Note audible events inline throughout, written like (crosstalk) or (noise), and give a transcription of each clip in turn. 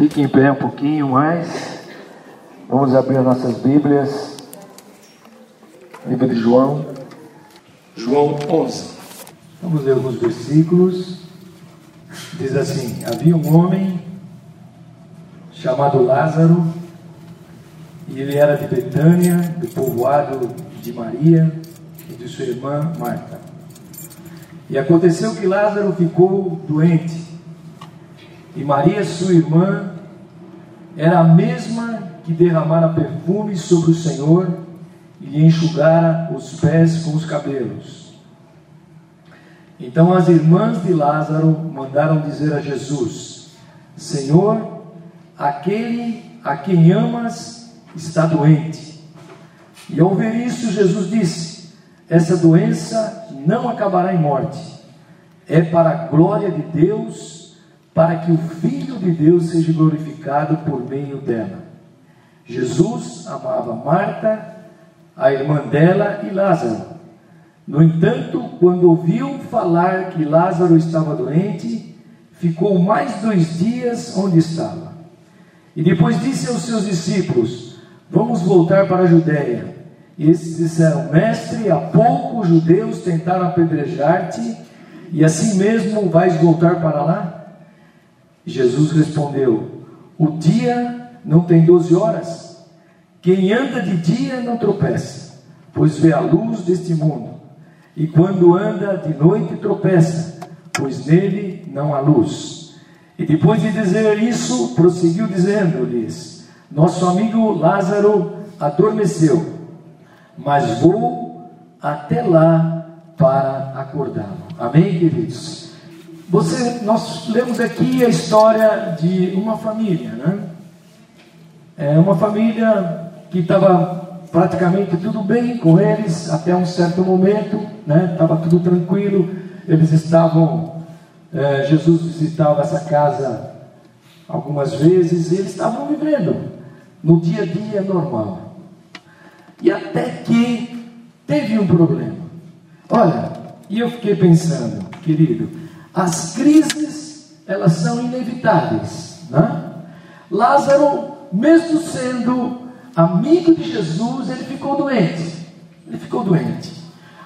Fique em pé um pouquinho mais. Vamos abrir nossas Bíblias. Livro de João. João 11. Vamos ler alguns versículos. Diz assim: Havia um homem chamado Lázaro, e ele era de Betânia, do povoado de Maria e de sua irmã Marta. E aconteceu que Lázaro ficou doente, e Maria, sua irmã, era a mesma que derramara perfume sobre o Senhor e lhe enxugara os pés com os cabelos. Então as irmãs de Lázaro mandaram dizer a Jesus: Senhor, aquele a quem amas está doente. E ao ver isso, Jesus disse: Essa doença não acabará em morte, é para a glória de Deus para que o Filho de Deus seja glorificado por meio dela. Jesus amava Marta, a irmã dela e Lázaro. No entanto, quando ouviu falar que Lázaro estava doente, ficou mais dois dias onde estava. E depois disse aos seus discípulos: Vamos voltar para a Judéia. E eles disseram: Mestre, há pouco os judeus tentaram apedrejar-te, e assim mesmo vais voltar para lá? Jesus respondeu: O dia não tem doze horas. Quem anda de dia não tropeça, pois vê a luz deste mundo. E quando anda de noite tropeça, pois nele não há luz. E depois de dizer isso, prosseguiu dizendo-lhes: Nosso amigo Lázaro adormeceu, mas vou até lá para acordá-lo. Amém, queridos? Você, nós lemos aqui a história de uma família, né? É uma família que estava praticamente tudo bem com eles até um certo momento, né? Estava tudo tranquilo. Eles estavam, é, Jesus visitava essa casa algumas vezes e eles estavam vivendo no dia a dia normal. E até que teve um problema. Olha, e eu fiquei pensando, querido, as crises, elas são inevitáveis. Né? Lázaro, mesmo sendo amigo de Jesus, ele ficou doente. Ele ficou doente.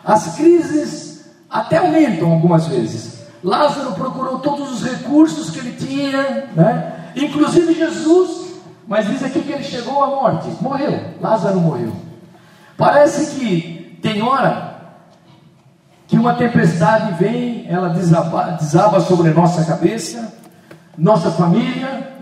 As crises até aumentam algumas vezes. Lázaro procurou todos os recursos que ele tinha, né? inclusive Jesus, mas diz aqui que ele chegou à morte, morreu. Lázaro morreu. Parece que tem hora que uma tempestade vem, ela desaba, desaba sobre nossa cabeça, nossa família,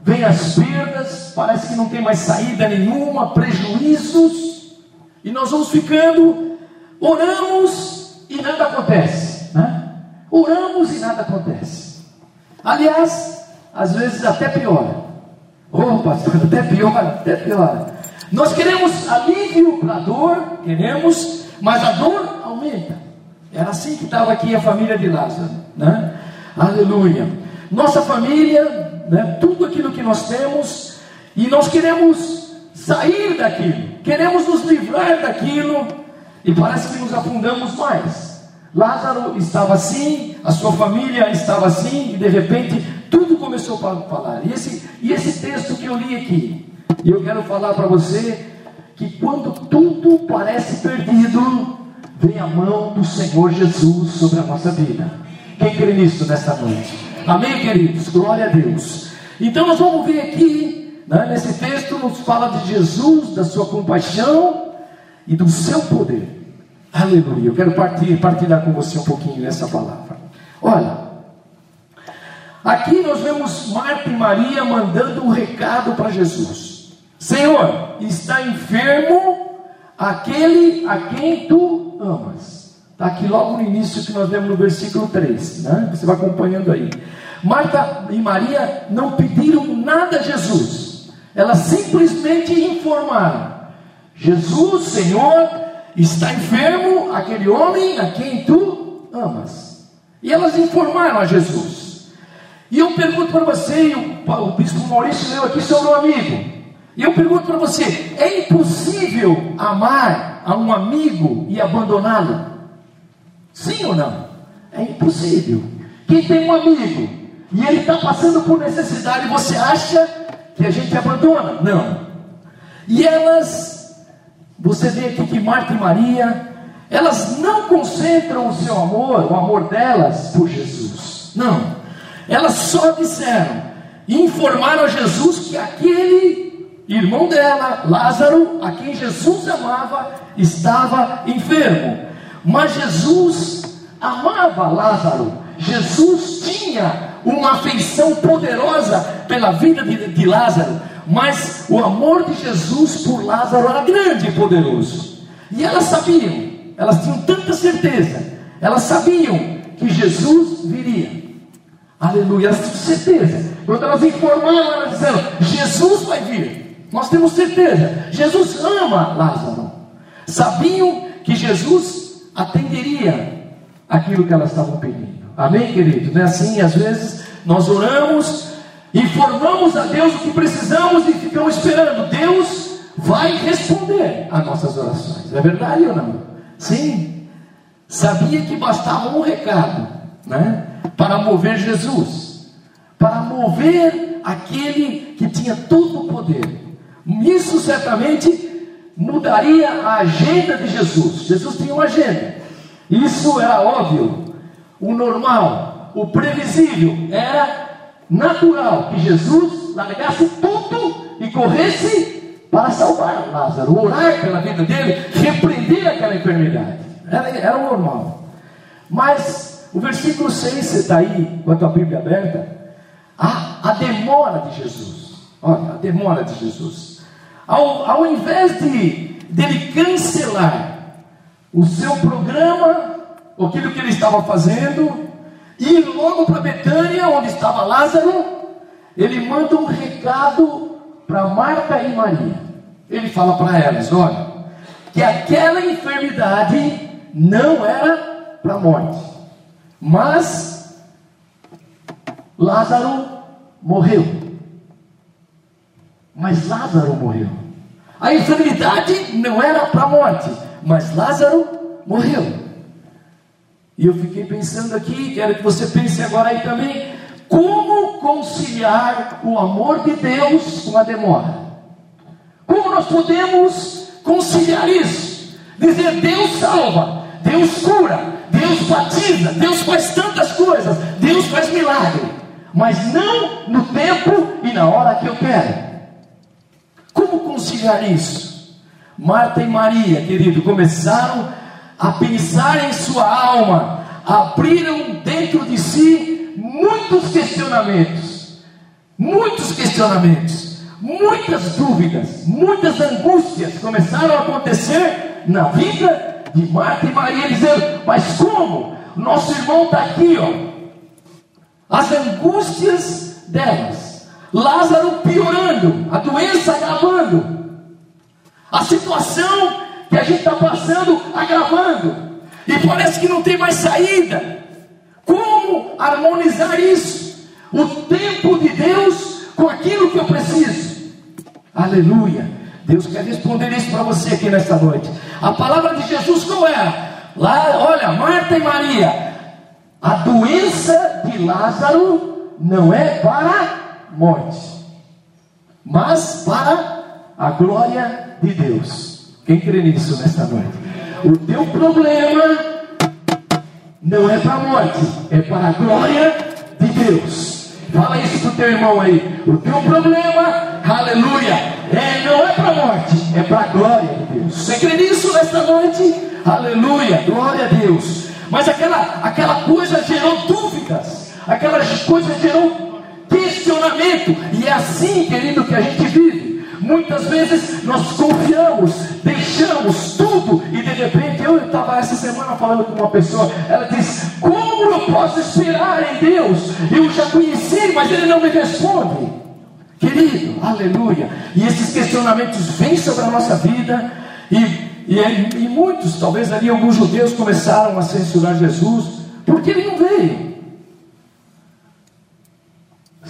vem as perdas, parece que não tem mais saída nenhuma, prejuízos, e nós vamos ficando, oramos e nada acontece, né? Oramos e nada acontece. Aliás, às vezes até piora. Oh, pastor, até piora, até piora. Nós queremos alívio para a dor, queremos, mas a dor aumenta. Era assim que estava aqui a família de Lázaro, né? Aleluia. Nossa família, né? tudo aquilo que nós temos, e nós queremos sair daquilo, queremos nos livrar daquilo, e parece que nos afundamos mais. Lázaro estava assim, a sua família estava assim, e de repente tudo começou a falar. E esse, e esse texto que eu li aqui, eu quero falar para você que quando tudo parece perdido, vem a mão do Senhor Jesus sobre a nossa vida. Quem crê nisso nesta noite? Amém, queridos? Glória a Deus. Então nós vamos ver aqui, né, nesse texto, nos fala de Jesus, da sua compaixão e do seu poder. Aleluia. Eu quero partilhar, partilhar com você um pouquinho nessa palavra. Olha, aqui nós vemos Marta e Maria mandando um recado para Jesus: Senhor, está enfermo aquele a quem tu amas. Está aqui logo no início que nós vemos no versículo 3, né? Você vai acompanhando aí. Marta e Maria não pediram nada a Jesus, elas simplesmente informaram: Jesus, Senhor, está enfermo aquele homem a quem tu amas. E elas informaram a Jesus. E eu pergunto para você, e o, bispo Maurício leu aqui sobre um amigo. E eu pergunto para você: é impossível amar a um amigo e abandoná-lo? Sim ou não? É impossível. Quem tem um amigo e ele está passando por necessidade, você acha que a gente abandona? Não. E elas, você vê aqui que Marta e Maria, elas não concentram o seu amor, o amor delas por Jesus. Não. Elas só disseram e informaram a Jesus que aquele irmão dela, Lázaro, a quem Jesus amava, estava enfermo. Mas Jesus amava Lázaro. Jesus tinha uma afeição poderosa pela vida de, de Lázaro, mas o amor de Jesus por Lázaro era grande e poderoso. E elas sabiam, elas tinham tanta certeza, elas sabiam que Jesus viria. Aleluia, elas tinham certeza. Quando elas informaram, elas disseram: Jesus vai vir. Nós temos certeza. Jesus ama Lázaro. Sabiam que Jesus atenderia aquilo que elas estavam pedindo. Amém, querido? Não é assim? Às vezes nós oramos, informamos a Deus o que precisamos e ficamos esperando. Deus vai responder às nossas orações. É verdade ou não? Sim. Sabia que bastava um recado, né? Para mover Jesus, para mover aquele que tinha todo o poder. Isso certamente mudaria a agenda de Jesus. Jesus tinha uma agenda. Isso era óbvio, o normal, o previsível, era natural que Jesus largasse tudo e corresse para salvar Lázaro, orar pela vida dele, repreender aquela enfermidade. Era, era o normal. Mas o versículo 6, você está aí com a tua Bíblia aberta, a, a demora de Jesus. Olha, a demora de Jesus. Ao, ao invés de dele cancelar o seu programa, aquilo que ele estava fazendo, ir logo para Betânia, onde estava Lázaro, ele manda um recado para Marta e Maria. Ele fala para elas: olha, que aquela enfermidade não era para a morte, mas Lázaro morreu. Mas Lázaro morreu. A enfermidade não era para a morte, mas Lázaro morreu. E eu fiquei pensando aqui, quero que você pense agora aí também, como conciliar o amor de Deus com a demora? Como nós podemos conciliar isso? Dizer Deus salva, Deus cura, Deus batiza, Deus faz tantas coisas, Deus faz milagre, mas não no tempo e na hora que eu quero. Como conciliar isso? Marta e Maria, querido, começaram a pensar em sua alma, abriram dentro de si muitos questionamentos, muitos questionamentos, muitas dúvidas, muitas angústias começaram a acontecer na vida de Marta e Maria, dizendo: Mas como? Nosso irmão está aqui, ó. As angústias delas Lázaro piorando, a doença agravando, a situação que a gente está passando agravando, e parece que não tem mais saída. Como harmonizar isso? O tempo de Deus com aquilo que eu preciso. Aleluia. Deus quer responder isso para você aqui nesta noite. A palavra de Jesus qual é? Lá, olha, Marta e Maria, a doença de Lázaro não é para morte, mas para a glória de Deus. Quem crê nisso nesta noite? O teu problema não é para a morte, é para a glória de Deus. Fala isso para o teu irmão aí. O teu problema, aleluia, é, não é para a morte, é para a glória de Deus. Você crê nisso nesta noite? Aleluia, glória a Deus. Mas aquela, aquela coisa gerou dúvidas, aquela coisa gerou questionamento. E é assim, querido, que a gente vive. Muitas vezes nós confiamos, deixamos tudo e de repente eu estava essa semana falando com uma pessoa, ela diz: Como eu posso esperar em Deus? Eu já conheci, mas Ele não me responde. Querido, aleluia. E esses questionamentos vêm sobre a nossa vida e, e, e muitos, talvez ali alguns judeus começaram a censurar Jesus porque ele não veio.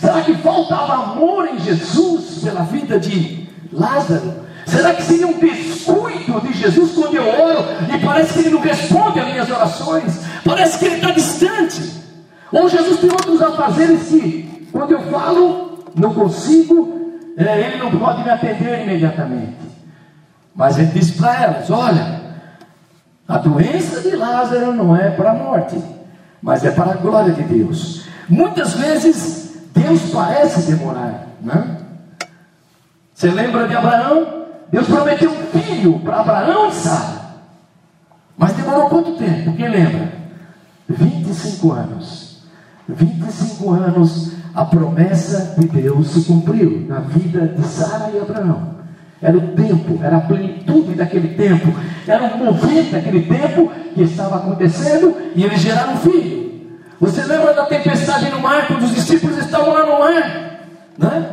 Será que faltava amor em Jesus pela vida de Lázaro? Será que seria um descuido de Jesus quando eu oro e parece que ele não responde às minhas orações? Parece que ele está distante. Ou Jesus tem outros afazeres que, quando eu falo, não consigo, é, ele não pode me atender imediatamente. Mas ele disse para elas: Olha, a doença de Lázaro não é para a morte, mas é para a glória de Deus. Muitas vezes Deus parece demorar, né? Você lembra de Abraão? Deus prometeu um filho para Abraão e Sara. Mas demorou quanto tempo? Quem lembra? 25 anos. 25 anos a promessa de Deus se cumpriu na vida de Sara e Abraão. Era o tempo, era a plenitude daquele tempo, era o movimento daquele tempo que estava acontecendo e eles geraram um filho. Você lembra da tempestade no mar, quando os discípulos estavam lá no mar? Né?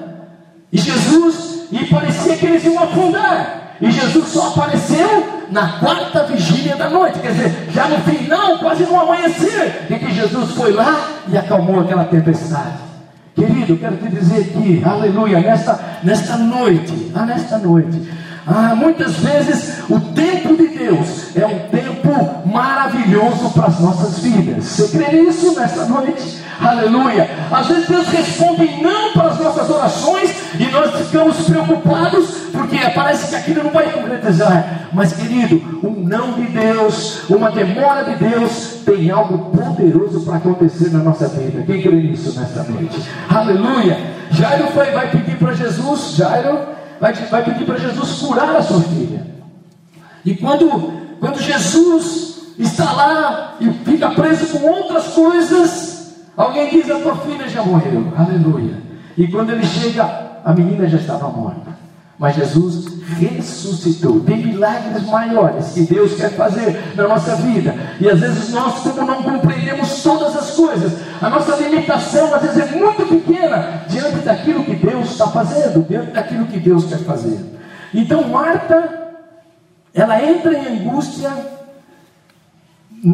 E Jesus, e parecia que eles iam afundar. E Jesus só apareceu na quarta vigília da noite, quer dizer, já no final, quase no amanhecer, em que Jesus foi lá e acalmou aquela tempestade. Querido, quero te dizer aqui, aleluia, nesta, nesta noite, ah, nesta noite, ah, muitas vezes o tempo de Deus é um tempo maravilhoso para as nossas vidas. Você crê nisso nesta noite? Aleluia. Às vezes Deus responde não para as nossas orações e nós ficamos preocupados porque parece que aquilo não vai concretizar. Mas, querido, um não de Deus, uma demora de Deus, tem algo poderoso para acontecer na nossa vida. Quem crê nisso nesta noite? Aleluia. Jairo foi, vai pedir para Jesus, Jairo vai, vai pedir para Jesus curar a sua filha. E quando, quando Jesus está lá e fica preso com outras coisas, Alguém diz: A tua filha já morreu. Aleluia. E quando ele chega, a menina já estava morta. Mas Jesus ressuscitou. Tem milagres maiores que Deus quer fazer na nossa vida. E às vezes nós, como não compreendemos todas as coisas, a nossa limitação às vezes é muito pequena diante daquilo que Deus está fazendo, diante daquilo que Deus quer fazer. Então Marta, ela entra em angústia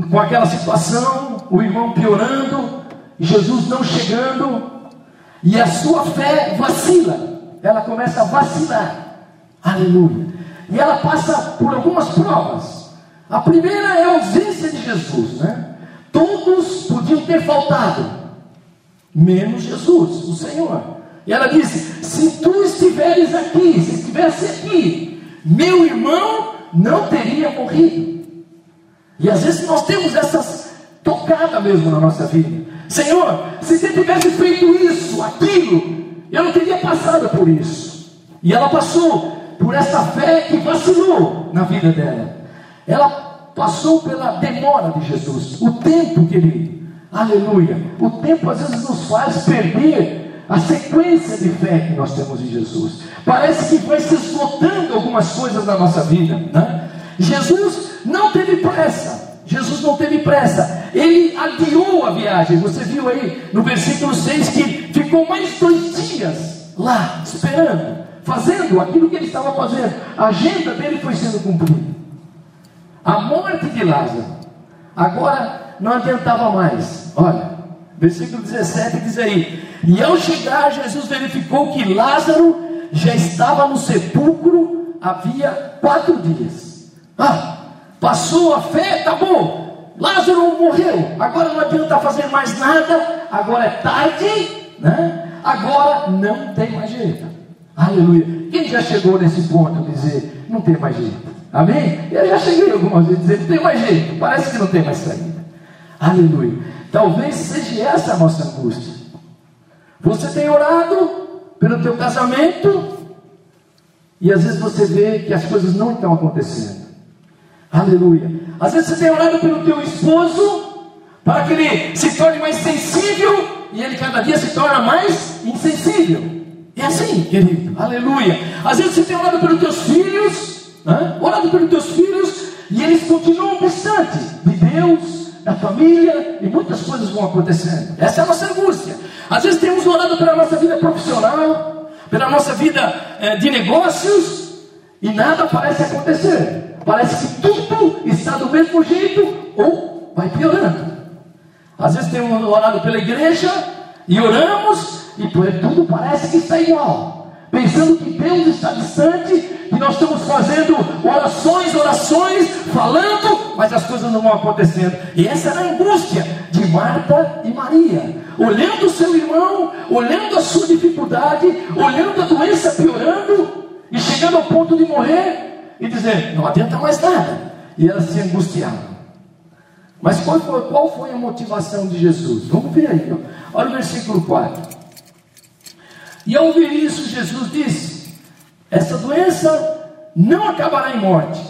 com aquela situação, o irmão piorando, Jesus não chegando, e a sua fé vacila, ela começa a vacilar, aleluia, e ela passa por algumas provas. A primeira é a ausência de Jesus, né? Todos podiam ter faltado, menos Jesus, o Senhor. E ela disse: Se tu estiveres aqui, se estivesse aqui, meu irmão não teria morrido. E às vezes nós temos essas tocadas mesmo na nossa vida. Senhor, se você tivesse feito isso, aquilo, eu não teria passado por isso. E ela passou por essa fé que vacilou na vida dela. Ela passou pela demora de Jesus, o tempo, querido. Aleluia. O tempo às vezes nos faz perder a sequência de fé que nós temos em Jesus. Parece que vai se esgotando algumas coisas na nossa vida. Né? Jesus não teve pressa. Jesus não teve pressa, ele adiou a viagem. Você viu aí no versículo 6 que ficou mais dois dias lá, esperando, fazendo aquilo que ele estava fazendo. A agenda dele foi sendo cumprida. A morte de Lázaro, agora não adiantava mais. Olha, versículo 17 diz aí: E ao chegar, Jesus verificou que Lázaro já estava no sepulcro havia quatro dias. Ah, Passou a fé, acabou. Lázaro morreu. Agora não adianta fazer mais nada. Agora é tarde, né? Agora não tem mais jeito. Aleluia. Quem já chegou nesse ponto de dizer não tem mais jeito? Amém? Eu já cheguei algumas vezes dizer não tem mais jeito. Parece que não tem mais saída. Aleluia. Talvez seja essa a nossa angústia. Você tem orado pelo teu casamento e às vezes você vê que as coisas não estão acontecendo. Aleluia. Às vezes você tem orado pelo teu esposo para que ele se torne mais sensível e ele cada dia se torna mais insensível. É assim, querido. Aleluia. Às vezes você tem orado pelos teus filhos, né? orado pelos teus filhos e eles continuam distantes de Deus, da família e muitas coisas vão acontecendo. Essa é a nossa angústia. Às vezes temos orado pela nossa vida profissional, pela nossa vida eh, de negócios e nada parece acontecer. Parece que tudo está do mesmo jeito ou vai piorando. Às vezes temos orado pela igreja e oramos e tudo parece que está igual. Pensando que Deus está distante, que nós estamos fazendo orações, orações, falando, mas as coisas não vão acontecendo. E essa era a angústia de Marta e Maria, olhando o seu irmão, olhando a sua dificuldade, olhando a doença piorando e chegando ao ponto de morrer e dizer: não adianta mais nada. E elas se angustiavam. Mas qual foi, qual foi, a motivação de Jesus? Vamos ver aí. Olha o versículo 4. E ao ouvir isso, Jesus disse: Essa doença não acabará em morte,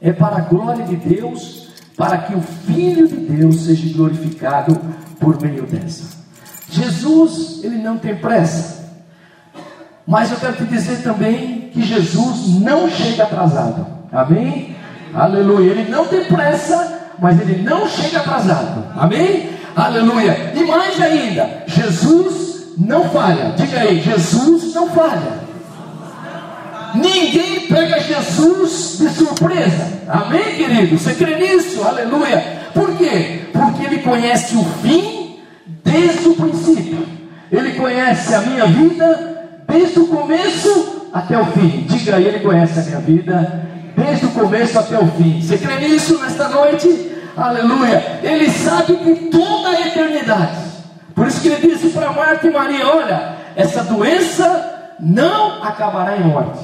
é para a glória de Deus, para que o Filho de Deus seja glorificado por meio dessa. Jesus, ele não tem pressa, mas eu quero te dizer também que Jesus não chega atrasado, amém? Aleluia, ele não tem pressa, mas ele não chega atrasado, amém? Aleluia, e mais ainda, Jesus não falha. Diga aí, Jesus não falha. Ninguém pega Jesus de surpresa. Amém, querido? Você crê nisso? Aleluia. Por quê? Porque ele conhece o fim desde o princípio. Ele conhece a minha vida desde o começo até o fim. Diga ele conhece a minha vida desde o começo até o fim. Você crê nisso nesta noite? Aleluia. Ele sabe que toda a eternidade por isso que ele disse para Marta e Maria: Olha, essa doença não acabará em morte,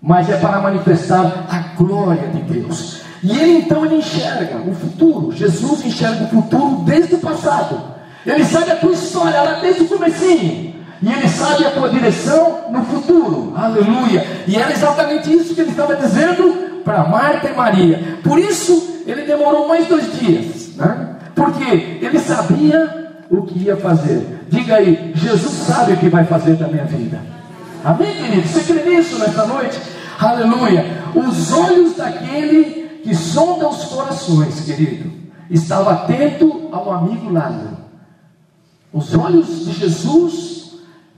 mas é para manifestar a glória de Deus. E ele então ele enxerga o futuro. Jesus enxerga o futuro desde o passado. Ele sabe a tua história lá desde o comecinho. E ele sabe a tua direção no futuro. Aleluia. E era exatamente isso que ele estava dizendo para Marta e Maria. Por isso ele demorou mais dois dias. Né? Porque ele sabia o que ia fazer. Diga aí, Jesus sabe o que vai fazer da minha vida. Amém, querido? Você crê nisso nesta noite? Aleluia. Os olhos daquele que sonda os corações, querido, estava atento ao amigo Lázaro. Os olhos de Jesus,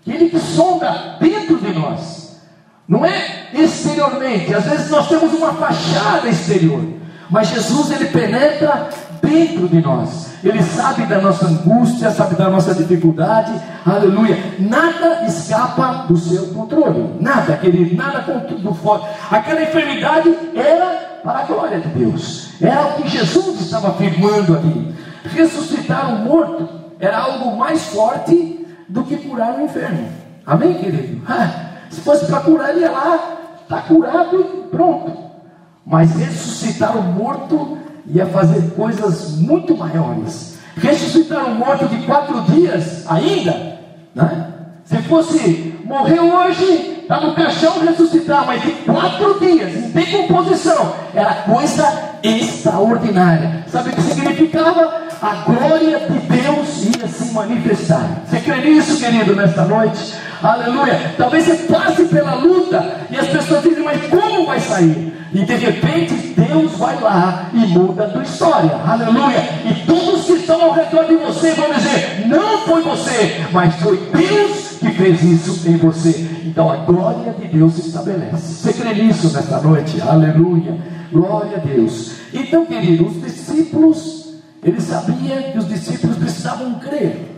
aquele que sonda dentro de nós, não é exteriormente. Às vezes nós temos uma fachada exterior, mas Jesus ele penetra dentro de nós. Ele sabe da nossa angústia, sabe da nossa dificuldade, aleluia. Nada escapa do seu controle, nada, querido, nada tudo fora. Aquela enfermidade era para a glória de Deus, era o que Jesus estava afirmando ali. Ressuscitar um morto era algo mais forte do que curar um enfermo, amém, querido? Ah, se fosse para curar, ele ia lá, está curado e pronto. Mas ressuscitar o morto ia fazer coisas muito maiores. Ressuscitar um morto de quatro dias ainda, né? Se fosse morrer hoje, está no caixão ressuscitar, mas de quatro dias, em decomposição, era coisa extraordinária. Sabe o que significava? A glória de Deus ia se manifestar. Você crê nisso, querido, nesta noite? Aleluia. Talvez você passe pela luta e as pessoas dizem, mas como vai sair? E de repente Deus vai lá e muda a tua história. Aleluia. E todos que estão ao redor de você vão dizer: não foi você, mas foi Deus que fez isso em você. Então a glória de Deus se estabelece. Você crê nisso nesta noite? Aleluia. Glória a Deus. Então, querido, os discípulos, eles sabiam que os discípulos precisavam crer.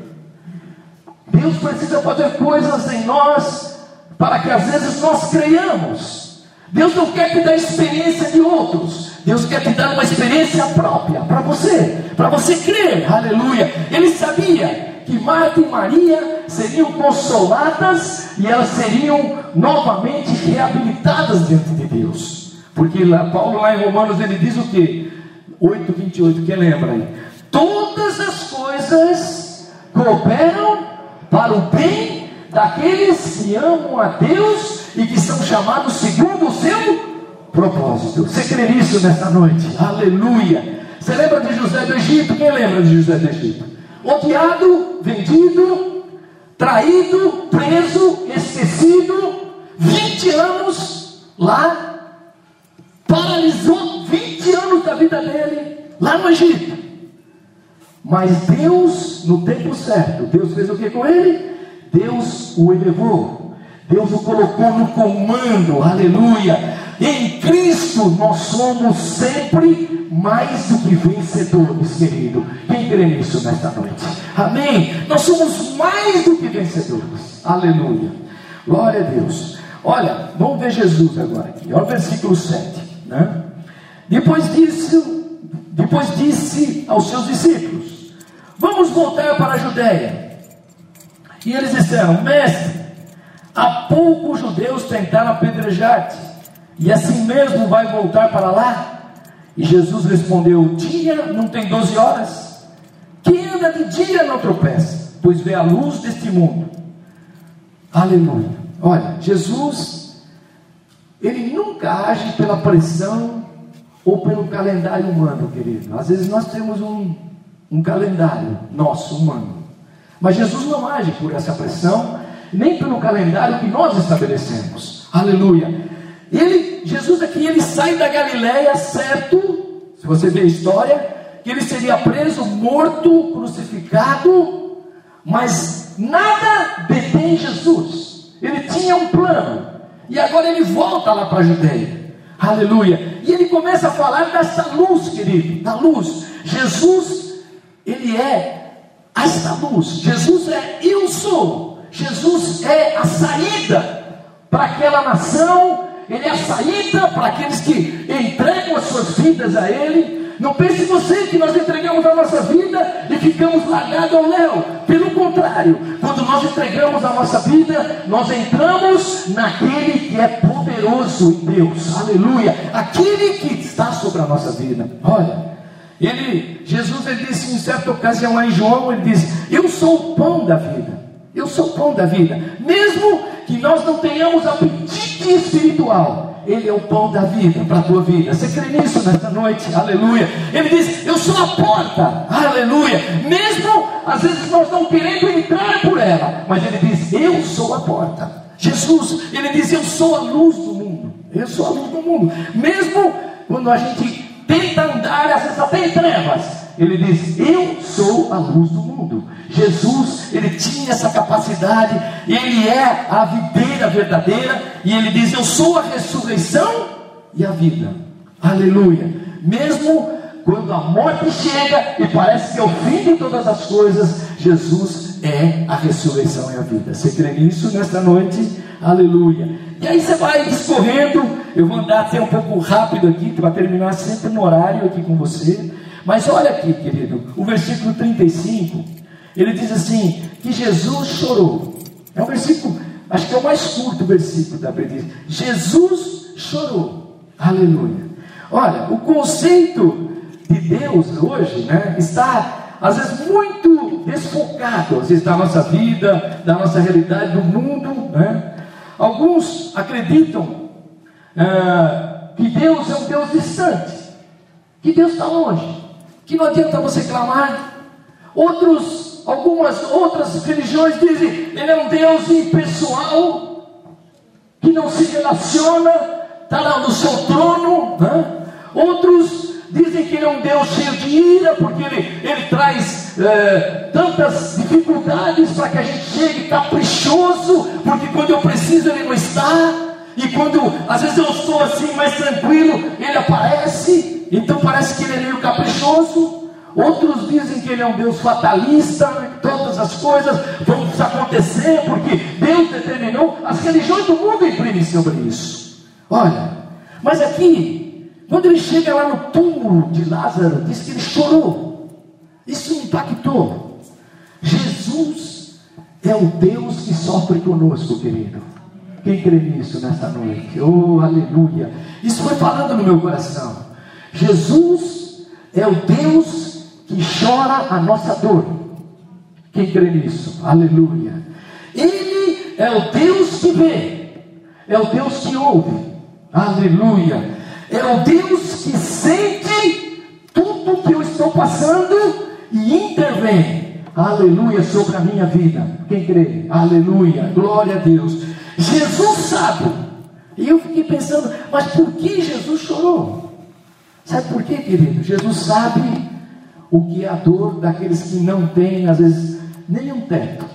Deus precisa fazer coisas em nós para que às vezes nós creiamos. Deus não quer te dar experiência de outros. Deus quer te dar uma experiência própria para você, para você crer. Aleluia. Ele sabia que Marta e Maria seriam consoladas e elas seriam novamente reabilitadas diante de Deus. Porque lá, Paulo lá em Romanos ele diz o que? 8, 28, quem lembra aí? Todas as coisas cooperam para o bem daqueles que amam a Deus e que são chamados segundo o seu propósito. Você crê nisso nesta noite? Aleluia! Você lembra de José do Egito? Quem lembra de José do Egito? Odiado, vendido, traído, preso, esquecido, 20 anos lá, paralisou 20 anos da vida dele lá no Egito. Mas Deus, no tempo certo, Deus fez o que com ele? Deus o elevou Deus o colocou no comando, aleluia. Em Cristo nós somos sempre mais do que vencedores, querido. Quem crê nisso nesta noite? Amém? Nós somos mais do que vencedores, aleluia. Glória a Deus. Olha, vamos ver Jesus agora aqui. Olha o versículo 7. Né? Depois disse, depois disse aos seus discípulos: Vamos voltar para a Judéia. E eles disseram: Mestre, há pouco os judeus tentaram apedrejar-te, e assim mesmo vai voltar para lá? E Jesus respondeu: Dia não tem 12 horas? Quem anda de dia não tropeça, pois vê a luz deste mundo. Aleluia. Olha, Jesus, ele nunca age pela pressão ou pelo calendário humano, querido. Às vezes nós temos um, um calendário nosso, humano. Mas Jesus não age por essa pressão, nem pelo calendário que nós estabelecemos. Aleluia. Ele, Jesus aqui, ele sai da Galiléia, certo? Se você ver a história, que ele seria preso, morto, crucificado, mas nada detém Jesus. Ele tinha um plano. E agora ele volta lá para a Judeia. Aleluia. E ele começa a falar dessa luz, querido, da luz. Jesus, ele é esta luz. Jesus é eu sou. Jesus é a saída para aquela nação. Ele é a saída para aqueles que entregam as suas vidas a Ele. Não pense você que nós entregamos a nossa vida e ficamos largados ao léu. Pelo contrário, quando nós entregamos a nossa vida, nós entramos naquele que é poderoso em Deus. Aleluia. Aquele que está sobre a nossa vida. Olha, ele, Jesus, ele disse em certa ocasião lá em João, ele disse: Eu sou o pão da vida. Eu sou o pão da vida. Mesmo que nós não tenhamos apetite espiritual, ele é o pão da vida para a tua vida. Você crê nisso nesta noite? Aleluia. Ele diz: Eu sou a porta. Aleluia. Mesmo às vezes nós não querendo entrar por ela, mas ele diz: Eu sou a porta. Jesus, ele diz: Eu sou a luz do mundo. Eu sou a luz do mundo. Mesmo quando a gente tenta andar, às vezes até em trevas, ele diz: Eu sou a luz do mundo. Jesus, ele tinha essa capacidade, ele é a videira verdadeira, e ele diz: Eu sou a ressurreição e a vida. Aleluia. Mesmo quando a morte chega e parece que é o fim de todas as coisas, Jesus é a ressurreição e a vida. Você crê nisso nesta noite? Aleluia. E aí você vai discorrendo. Eu vou andar até um pouco rápido aqui, para terminar sempre no horário aqui com você. Mas olha aqui, querido, o versículo 35 ele diz assim: que Jesus chorou. É um versículo, acho que é o mais curto versículo da Bíblia. Jesus chorou. Aleluia. Olha, o conceito de Deus hoje né, está, às vezes, muito desfocado, às vezes, da nossa vida, da nossa realidade, do mundo. Né? Alguns acreditam ah, que Deus é um Deus distante, que Deus está longe, que não adianta você clamar. Outros Algumas outras religiões dizem ele é um Deus impessoal, que não se relaciona, está lá no seu trono. Né? Outros dizem que ele é um Deus cheio de ira, porque ele, ele traz é, tantas dificuldades para que a gente chegue caprichoso, porque quando eu preciso ele não está, e quando às vezes eu estou assim mais tranquilo, ele aparece, então parece que ele é meio caprichoso. Outros dizem que ele é um Deus fatalista, todas as coisas vão acontecer porque Deus determinou. As religiões do mundo imprimem sobre isso. Olha, mas aqui, quando ele chega lá no túmulo de Lázaro, diz que ele chorou. Isso impactou. Jesus é o Deus que sofre conosco, querido. Quem crê nisso nessa noite? Oh, aleluia. Isso foi falando no meu coração. Jesus é o Deus que chora a nossa dor. Quem crê nisso? Aleluia. Ele é o Deus que vê, é o Deus que ouve. Aleluia. É o Deus que sente tudo que eu estou passando e intervém. Aleluia sobre a minha vida. Quem crê? Aleluia. Glória a Deus. Jesus sabe. E eu fiquei pensando, mas por que Jesus chorou? Sabe por quê, querido? Jesus sabe o que é a dor daqueles que não têm, às vezes, nem um teto.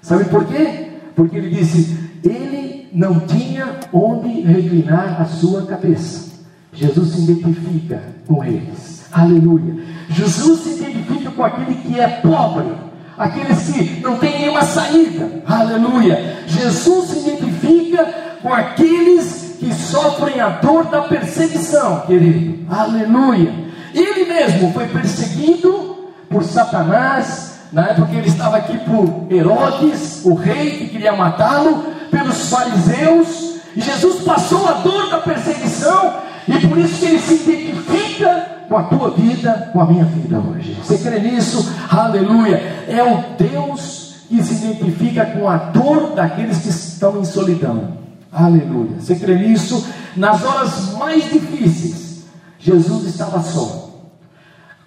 Sabe por quê? Porque ele disse: ele não tinha onde reclinar a sua cabeça. Jesus se identifica com eles. Aleluia. Jesus se identifica com aquele que é pobre, aqueles que não têm nenhuma saída. Aleluia. Jesus se identifica com aqueles que sofrem a dor da perseguição, querido. Aleluia. Ele mesmo foi perseguido por Satanás, na época ele estava aqui por Herodes, o rei que queria matá-lo, pelos fariseus, e Jesus passou a dor da perseguição, e por isso que ele se identifica com a tua vida, com a minha vida hoje. Você crê nisso? Aleluia. É o Deus que se identifica com a dor daqueles que estão em solidão. Aleluia. Você crê nisso? Nas horas mais difíceis, Jesus estava só.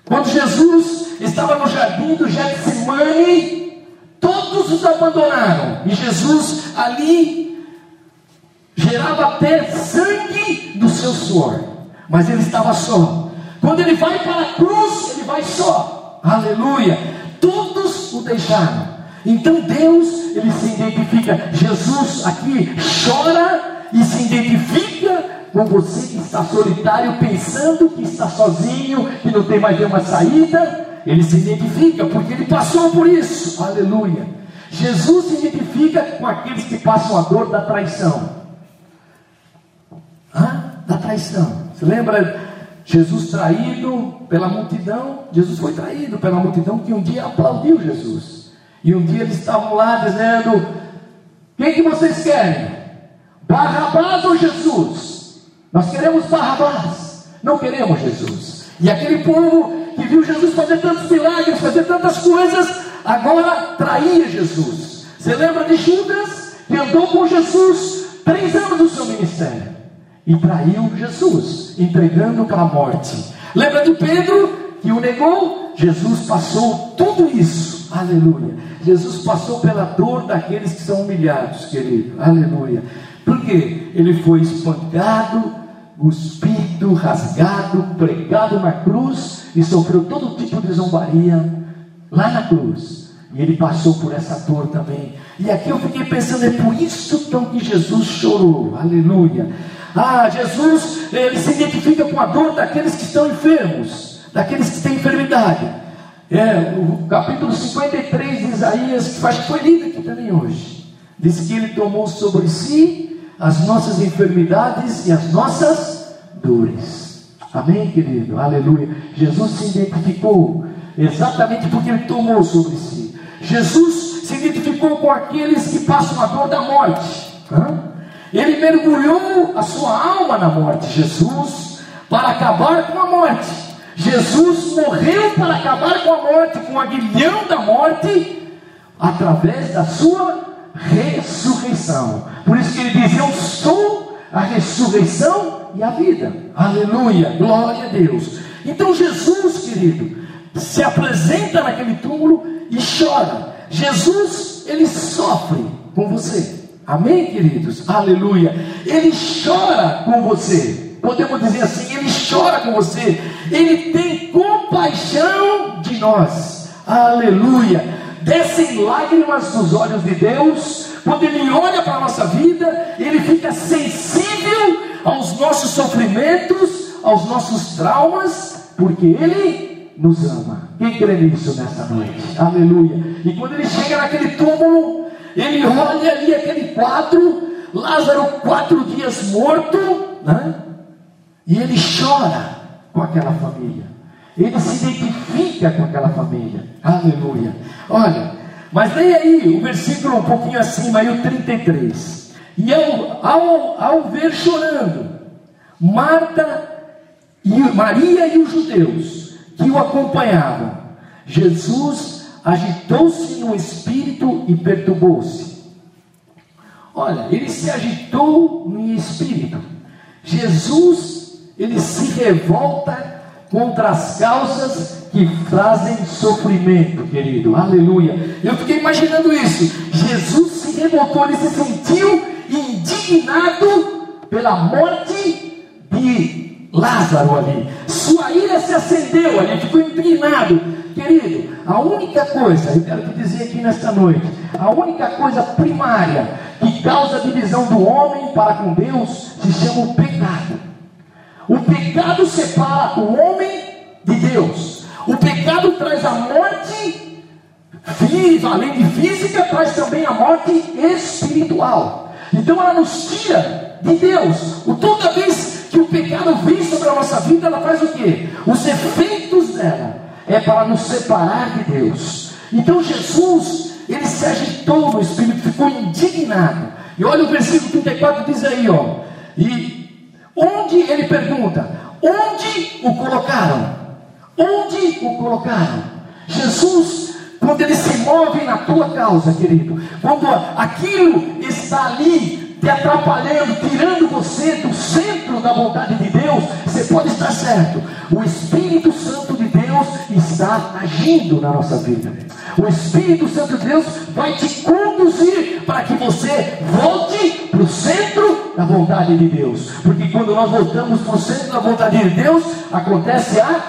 Quando Jesus estava no jardim do Getsemane, todos os abandonaram. E Jesus ali gerava até sangue do seu suor. Mas ele estava só. Quando ele vai para a cruz, ele vai só. Aleluia. Todos o deixaram. Então Deus, ele se identifica. Jesus aqui chora e se identifica com você que está solitário, pensando que está sozinho, que não tem mais nenhuma saída. Ele se identifica porque ele passou por isso. Aleluia. Jesus se identifica com aqueles que passam a dor da traição. Hã? Da traição. Você lembra Jesus traído pela multidão? Jesus foi traído pela multidão que um dia aplaudiu Jesus. E um dia eles estavam lá dizendo: Quem que vocês querem? Barrabás ou Jesus? Nós queremos Barrabás, não queremos Jesus. E aquele povo que viu Jesus fazer tantos milagres, fazer tantas coisas, agora traía Jesus. Você lembra de Judas, que andou com Jesus três anos do seu ministério e traiu Jesus, entregando para a morte. Lembra de Pedro, que o negou? Jesus passou tudo isso, aleluia. Jesus passou pela dor daqueles que são humilhados, querido, aleluia. Porque ele foi espancado, cuspido, rasgado, pregado na cruz e sofreu todo tipo de zombaria lá na cruz. E ele passou por essa dor também. E aqui eu fiquei pensando, é por isso então que Jesus chorou, aleluia. Ah, Jesus, ele se identifica com a dor daqueles que estão enfermos, daqueles que têm enfermidade. É, o capítulo 53 de Isaías, que acho que foi lido aqui também hoje, diz que ele tomou sobre si as nossas enfermidades e as nossas dores. Amém, querido? Aleluia. Jesus se identificou exatamente porque ele tomou sobre si. Jesus se identificou com aqueles que passam a dor da morte. Ele mergulhou a sua alma na morte, Jesus, para acabar com a morte. Jesus morreu para acabar com a morte, com o aguilhão da morte, através da sua ressurreição. Por isso que ele diz: Eu sou a ressurreição e a vida. Aleluia, glória a Deus. Então Jesus, querido, se apresenta naquele túmulo e chora. Jesus, ele sofre com você. Amém, queridos? Aleluia. Ele chora com você. Podemos dizer assim: Ele chora com você. Ele tem compaixão de nós. Aleluia. Descem lágrimas dos olhos de Deus. Quando Ele olha para a nossa vida, Ele fica sensível aos nossos sofrimentos, aos nossos traumas, porque Ele nos ama. Quem crê nisso nesta noite? Aleluia. E quando Ele chega naquele túmulo, ele olha ali aquele quadro, Lázaro quatro dias morto, né? E ele chora com aquela família. Ele se identifica com aquela família. Aleluia. Olha, mas leia aí o versículo um pouquinho acima, aí o 33. E ao, ao, ao ver chorando, Marta e Maria e os judeus que o acompanhavam, Jesus agitou-se no espírito e perturbou-se. Olha, ele se agitou no espírito. Jesus, ele se revolta contra as causas que trazem sofrimento, querido. Aleluia. Eu fiquei imaginando isso. Jesus se revoltou, ele se sentiu indignado pela morte de Lázaro ali. Sua ira se acendeu ali, ficou indignado Querido, a única coisa, eu quero te dizer aqui nesta noite, a única coisa primária que causa divisão do homem para com Deus se chama o pecado. O pecado separa o homem de Deus. O pecado traz a morte, além de física, traz também a morte espiritual. Então ela nos tira de Deus. O toda vez que o pecado vem sobre a nossa vida, ela faz o quê? Os efeitos dela é para nos separar de Deus. Então Jesus, ele se agitou no espírito, ficou indignado. E olha o versículo 34 diz aí, ó. E onde ele pergunta: onde o colocaram? Onde o colocaram? Jesus, quando ele se move na tua causa, querido, quando aquilo está ali te atrapalhando, tirando você do centro da vontade de Deus, você pode estar certo. O Espírito Santo de Deus está agindo na nossa vida. O Espírito Santo de Deus vai te conduzir para que você volte para o centro da vontade de Deus. Porque quando nós voltamos para o centro da vontade de Deus, acontece a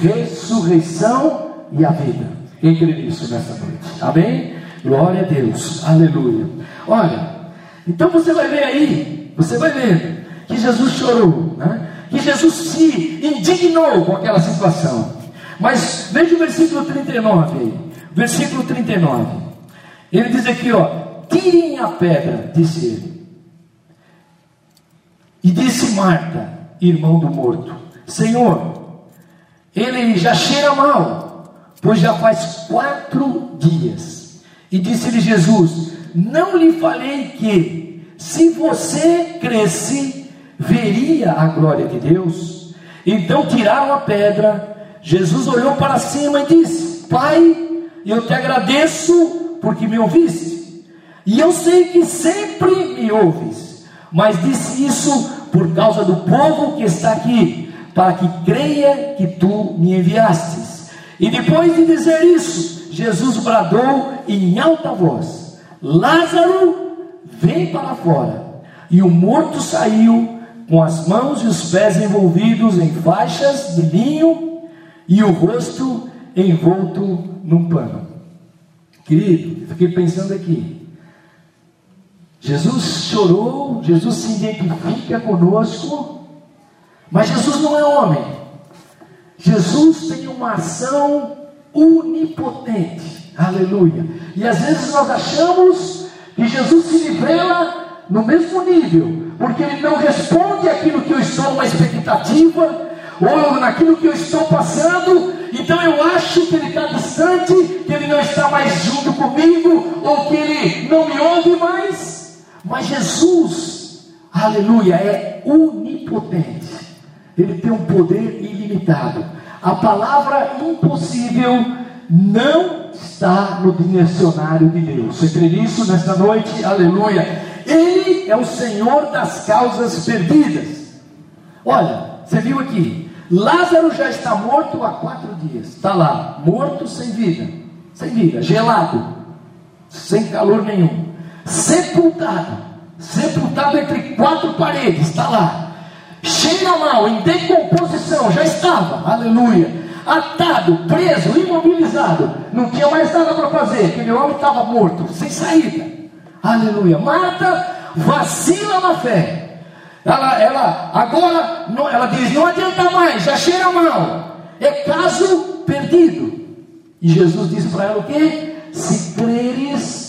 ressurreição e a vida. Entre nisso nessa noite. Amém? Glória a Deus. Aleluia. Olha, então você vai ver aí, você vai ver que Jesus chorou, né? que Jesus se indignou com aquela situação. Mas veja o versículo 39 aí. Versículo 39. Ele diz aqui, ó: tirem a pedra, disse ele. E disse Marta, irmão do morto: Senhor, ele já cheira mal, pois já faz quatro dias. E disse-lhe Jesus: Não lhe falei que, se você cresce, veria a glória de Deus? Então tiraram a pedra. Jesus olhou para cima e disse: Pai, eu te agradeço porque me ouviste. E eu sei que sempre me ouves, mas disse isso por causa do povo que está aqui para que creia que tu me enviastes. E depois de dizer isso, Jesus bradou em alta voz: Lázaro, vem para fora. E o morto saiu com as mãos e os pés envolvidos em faixas de linho e o rosto envolto num pano. Querido, fiquei pensando aqui. Jesus chorou, Jesus se identifica conosco mas Jesus não é homem. Jesus tem uma ação onipotente. Aleluia. E às vezes nós achamos que Jesus se nivela no mesmo nível, porque ele não responde aquilo que eu estou numa expectativa, ou naquilo que eu estou passando, então eu acho que ele está distante, que ele não está mais junto comigo, ou que ele não me ouve mais. Mas Jesus, aleluia, é onipotente. Ele tem um poder ilimitado. A palavra impossível não está no dicionário de Deus. Você crê nisso nesta noite? Aleluia. Ele é o Senhor das causas perdidas. Olha, você viu aqui. Lázaro já está morto há quatro dias. Está lá, morto sem vida. Sem vida, gelado. Sem calor nenhum. Sepultado. Sepultado entre quatro paredes. Está lá cheira mal, em decomposição, já estava, aleluia, atado, preso, imobilizado, não tinha mais nada para fazer, aquele homem estava morto, sem saída, aleluia. Marta vacila na fé, ela, ela agora, não, ela diz: não adianta mais, já cheira mal, é caso perdido. E Jesus disse para ela o que? Se creres,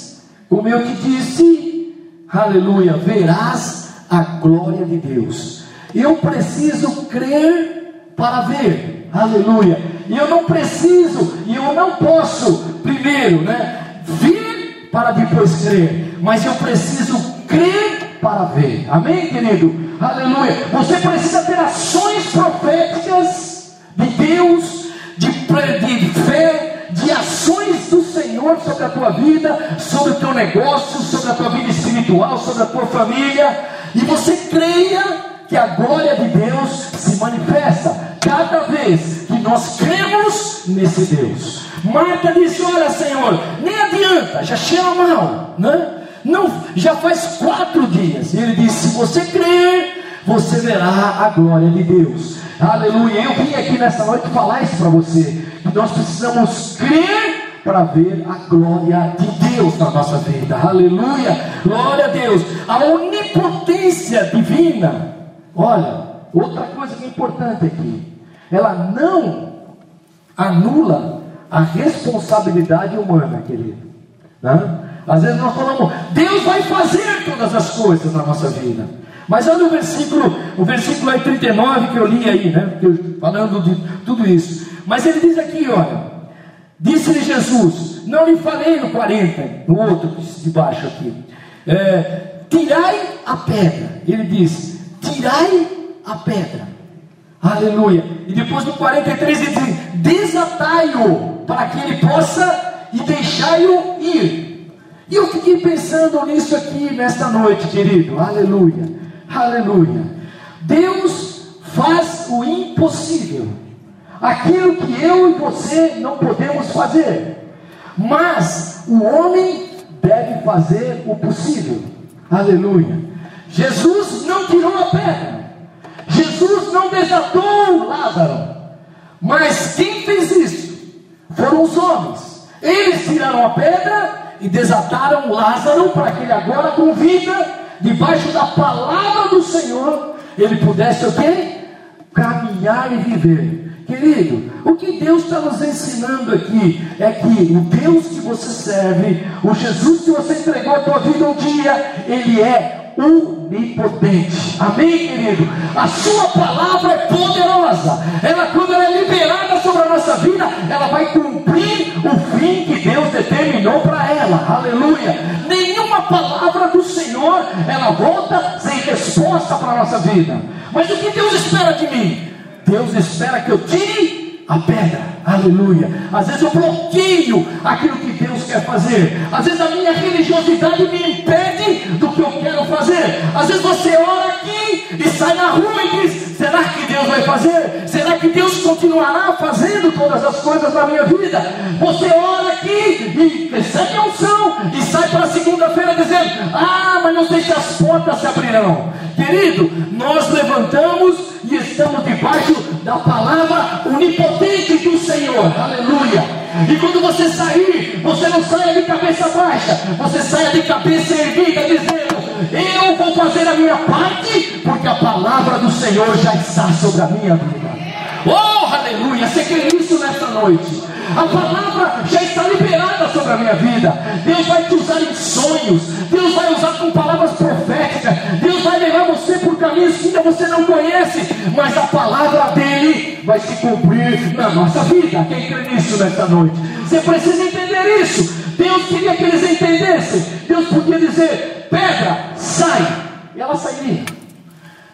como eu te disse, aleluia, verás a glória de Deus. Eu preciso crer para ver. Aleluia. E eu não preciso, e eu não posso, primeiro, né, vir para depois crer, mas eu preciso crer para ver. Amém, querido? Aleluia. Você precisa ter ações proféticas de Deus, de, de fé, ações do Senhor sobre a tua vida, sobre o teu negócio, sobre a tua vida espiritual, sobre a tua família, e você creia que a glória de Deus se manifesta cada vez que nós cremos nesse Deus. Marta disse: Olha, Senhor, nem adianta, já cheira mal, né? Não, já faz quatro dias. E ele disse: Se você crer, você verá a glória de Deus. Aleluia. Eu vim aqui nessa noite falar isso para você. Nós precisamos crer para ver a glória de Deus na nossa vida. Aleluia. Glória a Deus. A onipotência divina Olha, outra coisa que é importante aqui, ela não anula a responsabilidade humana, querido. Né? Às vezes nós falamos, Deus vai fazer todas as coisas na nossa vida. Mas olha o versículo, o versículo aí 39 que eu li aí, né? Falando de tudo isso. Mas ele diz aqui, olha, disse-lhe Jesus, não lhe falei no 40, no outro de baixo aqui. É, tirai a pedra. Ele diz, tirai a pedra. Aleluia. E depois no 43 ele diz: desatai-o para que ele possa e deixai-o ir. E eu fiquei pensando nisso aqui nesta noite, querido. Aleluia. Aleluia. Deus faz o impossível. Aquilo que eu e você não podemos fazer. Mas o homem deve fazer o possível. Aleluia. Jesus não tirou a pedra. Jesus não desatou Lázaro, mas quem fez isso? Foram os homens. Eles tiraram a pedra e desataram Lázaro para que ele agora com vida, debaixo da palavra do Senhor, ele pudesse o quê? Caminhar e viver. Querido, o que Deus está nos ensinando aqui é que o Deus que você serve, o Jesus que você entregou a tua vida um dia, Ele é onipotente. Amém, querido? A sua palavra é poderosa. Ela, quando ela é liberada sobre a nossa vida, ela vai cumprir o fim que Deus determinou para ela. Aleluia. Nenhuma palavra do Senhor ela volta sem resposta para a nossa vida. Mas o que Deus espera de mim? Deus espera que eu tire a pedra, aleluia. Às vezes eu bloqueio aquilo que Deus quer fazer, às vezes a minha religiosidade me impede do que eu quero fazer. Às vezes você ora aqui e sai na rua e diz: será que Deus vai fazer? Será que Deus continuará fazendo todas as coisas na minha vida? Você ora aqui e recebe a unção e sai para segunda-feira dizendo: ah, mas não sei se as portas se abrirão. Querido, nós levantamos e estamos debaixo da palavra onipotente do Senhor. Aleluia. E quando você sair, você não saia de cabeça baixa, você saia de cabeça erguida, dizendo: Eu vou fazer a minha parte, porque a palavra do Senhor já está sobre a minha vida. Oh, aleluia! Você quer isso nesta noite? A palavra já está liberada sobre a minha vida. Deus vai te usar em sonhos. Deus vai usar com palavras proféticas. Deus vai levar você por caminhos que ainda você não conhece. Mas a palavra dele vai se cumprir na nossa vida. Quem crê nisso nesta noite? Você precisa entender isso. Deus queria que eles entendessem. Deus podia dizer: pedra, sai. E ela sairia.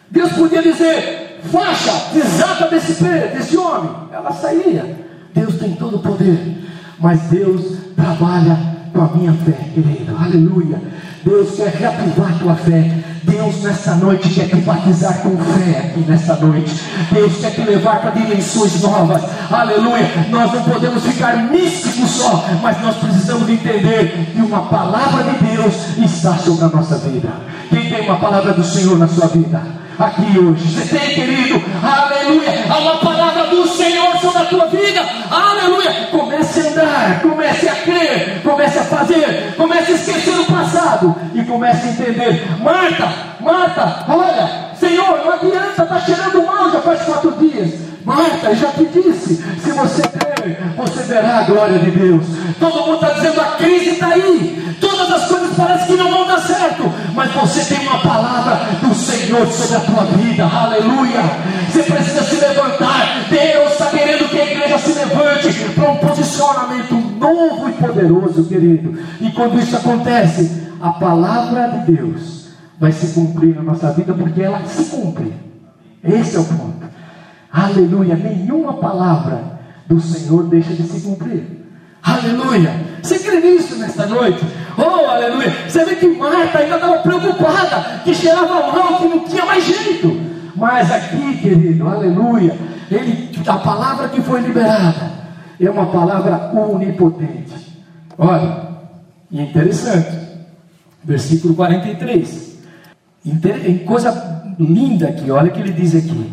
Deus podia dizer: faixa, desata desse, desse homem. Ela sairia. Deus tem todo o poder, mas Deus trabalha com a minha fé, querido. Aleluia. Deus quer reativar tua fé. Deus nessa noite quer te batizar com fé aqui nessa noite. Deus quer te levar para dimensões novas. Aleluia. Nós não podemos ficar místicos só, mas nós precisamos entender que uma palavra de Deus está sobre a nossa vida. Quem tem uma palavra do Senhor na sua vida? Aqui hoje. Você tem, querido? Aleluia. Há uma palavra do Senhor sobre a tua vida. Aleluia. Comece a andar, comece a crer, comece a fazer, comece a esquecer o passado e comece a entender. Marta, Marta, olha, Senhor, não adianta, está cheirando mal já faz quatro dias. Marta, já te disse, se você crer, você verá a glória de Deus. Todo mundo está dizendo a crise está aí. As coisas parecem que não vão dar certo. Mas você tem uma palavra do Senhor sobre a tua vida. Aleluia. Você precisa se levantar. Deus está querendo que a igreja se levante para um posicionamento novo e poderoso, querido. E quando isso acontece, a palavra de Deus vai se cumprir na nossa vida, porque ela se cumpre. Esse é o ponto. Aleluia. Nenhuma palavra do Senhor deixa de se cumprir. Aleluia. Você crê nisso nesta noite? Oh, aleluia. Você vê que Marta ainda estava preocupada, que cheirava mal, que não tinha mais jeito. Mas aqui, querido, aleluia. Ele, a palavra que foi liberada é uma palavra onipotente. Olha, interessante. Versículo 43. Inter, coisa linda aqui, olha o que ele diz aqui.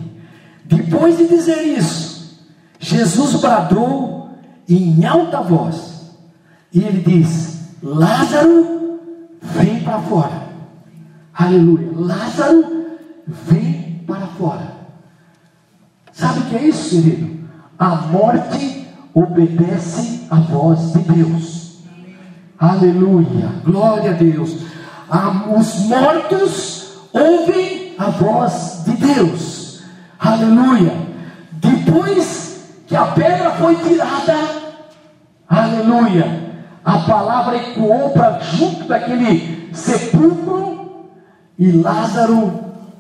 Depois de dizer isso, Jesus bradou em alta voz, e ele diz: Lázaro, vem para fora. Aleluia. Lázaro, vem para fora. Sabe o que é isso, querido? A morte obedece à voz de Deus. Aleluia, glória a Deus. os mortos ouvem a voz de Deus. Aleluia. Depois que a pedra foi tirada, aleluia, a palavra ecoou para junto daquele sepulcro e Lázaro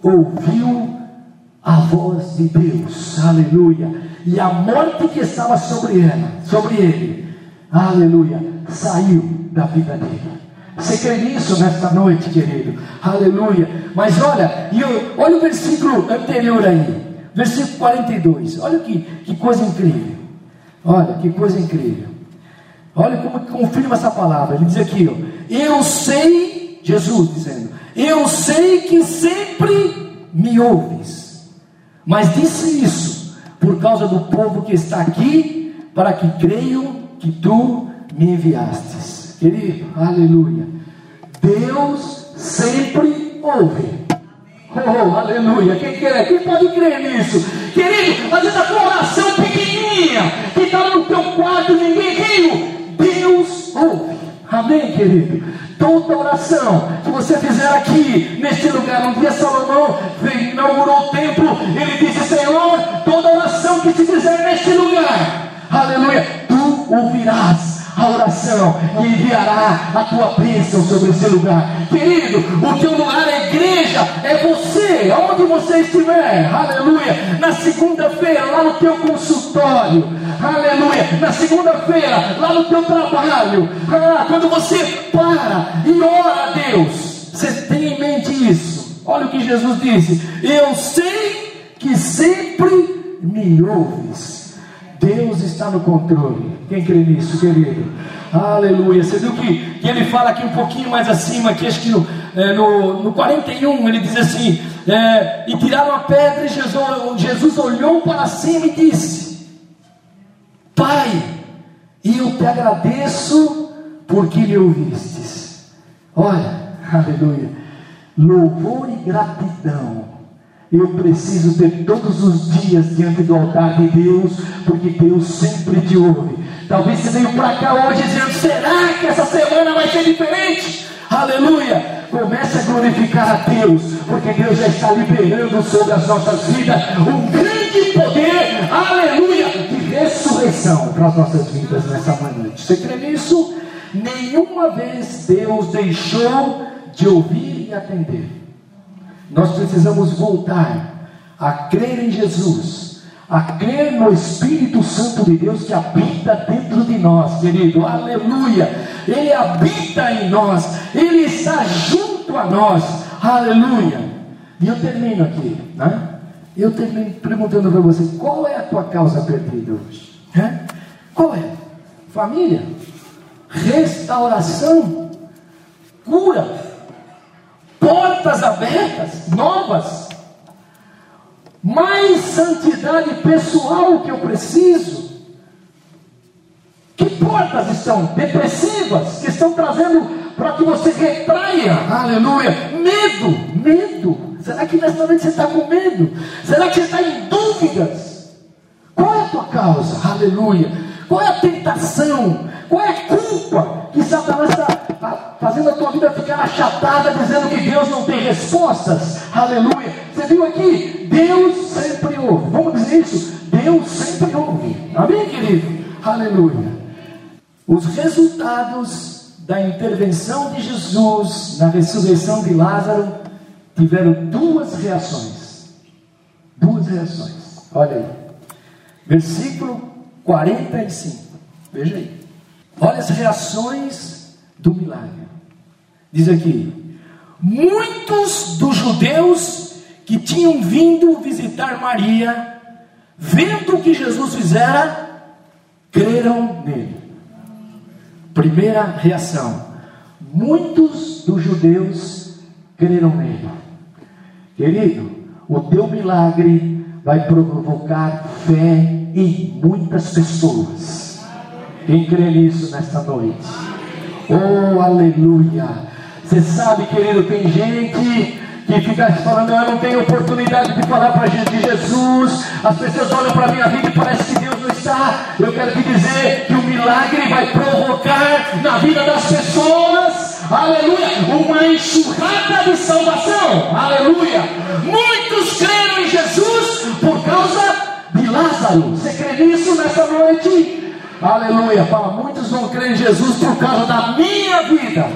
ouviu a voz de Deus, aleluia, e a morte que estava sobre ela, sobre ele, aleluia, saiu da vida dele. Você crê nisso nesta noite, querido? Aleluia. Mas olha, olha o versículo anterior aí, versículo 42. Olha que, que coisa incrível. Olha que coisa incrível. Olha como confirma essa palavra. Ele diz aqui: ó, Eu sei, Jesus dizendo, Eu sei que sempre me ouves. Mas disse isso por causa do povo que está aqui, para que creiam que tu me enviastes. Querido, aleluia. Deus sempre ouve. Oh, aleluia. Quem quer? Quem pode crer nisso? Querido, às vezes a tua oração pequenininha, que está no teu quarto, ninguém viu. Ouve. Amém, querido? Toda oração que você fizer aqui, neste lugar, um dia Salomão inaugurou o templo, ele disse: Senhor, toda oração que se fizer neste lugar, aleluia, tu ouvirás a oração e enviará a tua bênção sobre esse lugar. Querido, o teu lugar é igreja, é você, aonde você estiver, aleluia. Na segunda-feira, lá no teu consultório, aleluia. Na segunda-feira, lá no teu trabalho, ah, quando você para e ora a Deus, você tem em mente isso. Olha o que Jesus disse: Eu sei que sempre me ouves. Deus está no controle. Quem crê nisso, querido? Aleluia. Você viu que, que ele fala aqui um pouquinho mais acima, aqui acho que no, é, no, no 41, ele diz assim: é, E tiraram a pedra, e Jesus, Jesus olhou para cima e disse: Pai, eu te agradeço porque me ouvistes. Olha, (laughs) aleluia. Louvor e gratidão eu preciso ter todos os dias diante do altar de Deus, porque Deus sempre te ouve. Talvez você veio para cá hoje dizendo: será que essa semana vai ser diferente? Aleluia! Comece a glorificar a Deus, porque Deus já está liberando sobre as nossas vidas um grande poder, aleluia, de ressurreição para as nossas vidas nessa manhã. Você crê nisso? Nenhuma vez Deus deixou de ouvir e atender. Nós precisamos voltar a crer em Jesus, a crer no Espírito Santo de Deus que habita dentro de nós, querido. Aleluia! Ele habita em nós, ele está junto a nós. Aleluia! E eu termino aqui, né? Eu termino perguntando para você: qual é a tua causa perdida hoje? É? Qual é? Família? Restauração? Cura? Portas abertas, novas, mais santidade pessoal que eu preciso. Que portas estão depressivas, que estão trazendo para que você retraia, aleluia, medo, medo. Será que nessa noite você está com medo? Será que você está em dúvidas? Qual é a tua causa? Aleluia. Qual é a tentação? Qual é a culpa que Satanás está fazendo a tua vida ficar achatada, dizendo que Deus não tem respostas. Aleluia. Você viu aqui? Deus sempre ouve. Vamos dizer isso? Deus sempre ouve. Amém, querido? Aleluia. Os resultados da intervenção de Jesus na ressurreição de Lázaro tiveram duas reações. Duas reações. Olha aí. Versículo 45. Veja aí. Olha as reações do milagre. Diz aqui: muitos dos judeus que tinham vindo visitar Maria, vendo o que Jesus fizera, creram nele. Primeira reação: muitos dos judeus creram nele. Querido, o teu milagre vai provocar fé em muitas pessoas. Quem crê nisso nesta noite? Oh, aleluia! Você sabe, querido, tem gente que fica falando, eu não tenho oportunidade de falar para de Jesus. As pessoas olham para a minha vida e parece que Deus não está. Eu quero te dizer que o milagre vai provocar na vida das pessoas aleluia, uma enxurrada de salvação, aleluia. Muitos creram em Jesus por causa de Lázaro. Você crê nisso nessa noite? Aleluia. Fala, muitos vão crer em Jesus por causa da minha vida,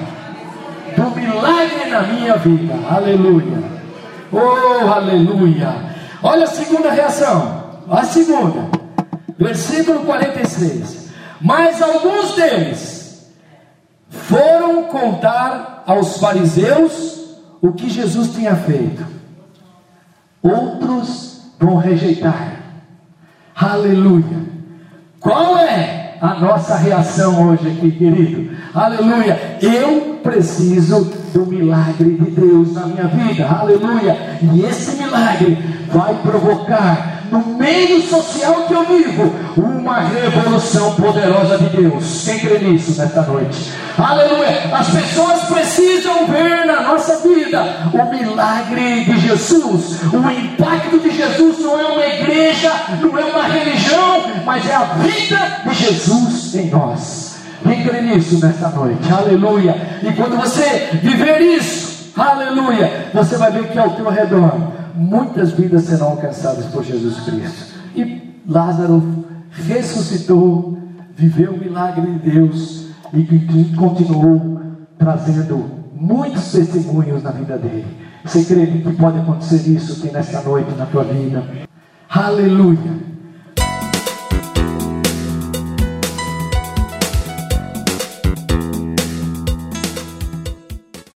do milagre na minha vida. Aleluia. Oh, aleluia. Olha a segunda reação. A segunda, versículo 46. Mas alguns deles foram contar aos fariseus o que Jesus tinha feito. Outros vão rejeitar. Aleluia. Qual é a nossa reação hoje aqui, querido? Aleluia. Eu preciso do milagre de Deus na minha vida. Aleluia. E esse milagre vai provocar no meio social que eu vivo, uma revolução poderosa de Deus. Quem crê nisso nesta noite? Aleluia! As pessoas precisam ver na nossa vida o milagre de Jesus. O impacto de Jesus não é uma igreja, não é uma religião, mas é a vida de Jesus em nós. Quem crê nisso nesta noite? Aleluia! E quando você viver isso, aleluia, você vai ver que ao teu redor muitas vidas serão alcançadas por Jesus Cristo. E Lázaro ressuscitou, viveu o milagre de Deus e continuou trazendo muitos testemunhos na vida dele. Você crê que pode acontecer isso aqui nesta noite na tua vida? Aleluia!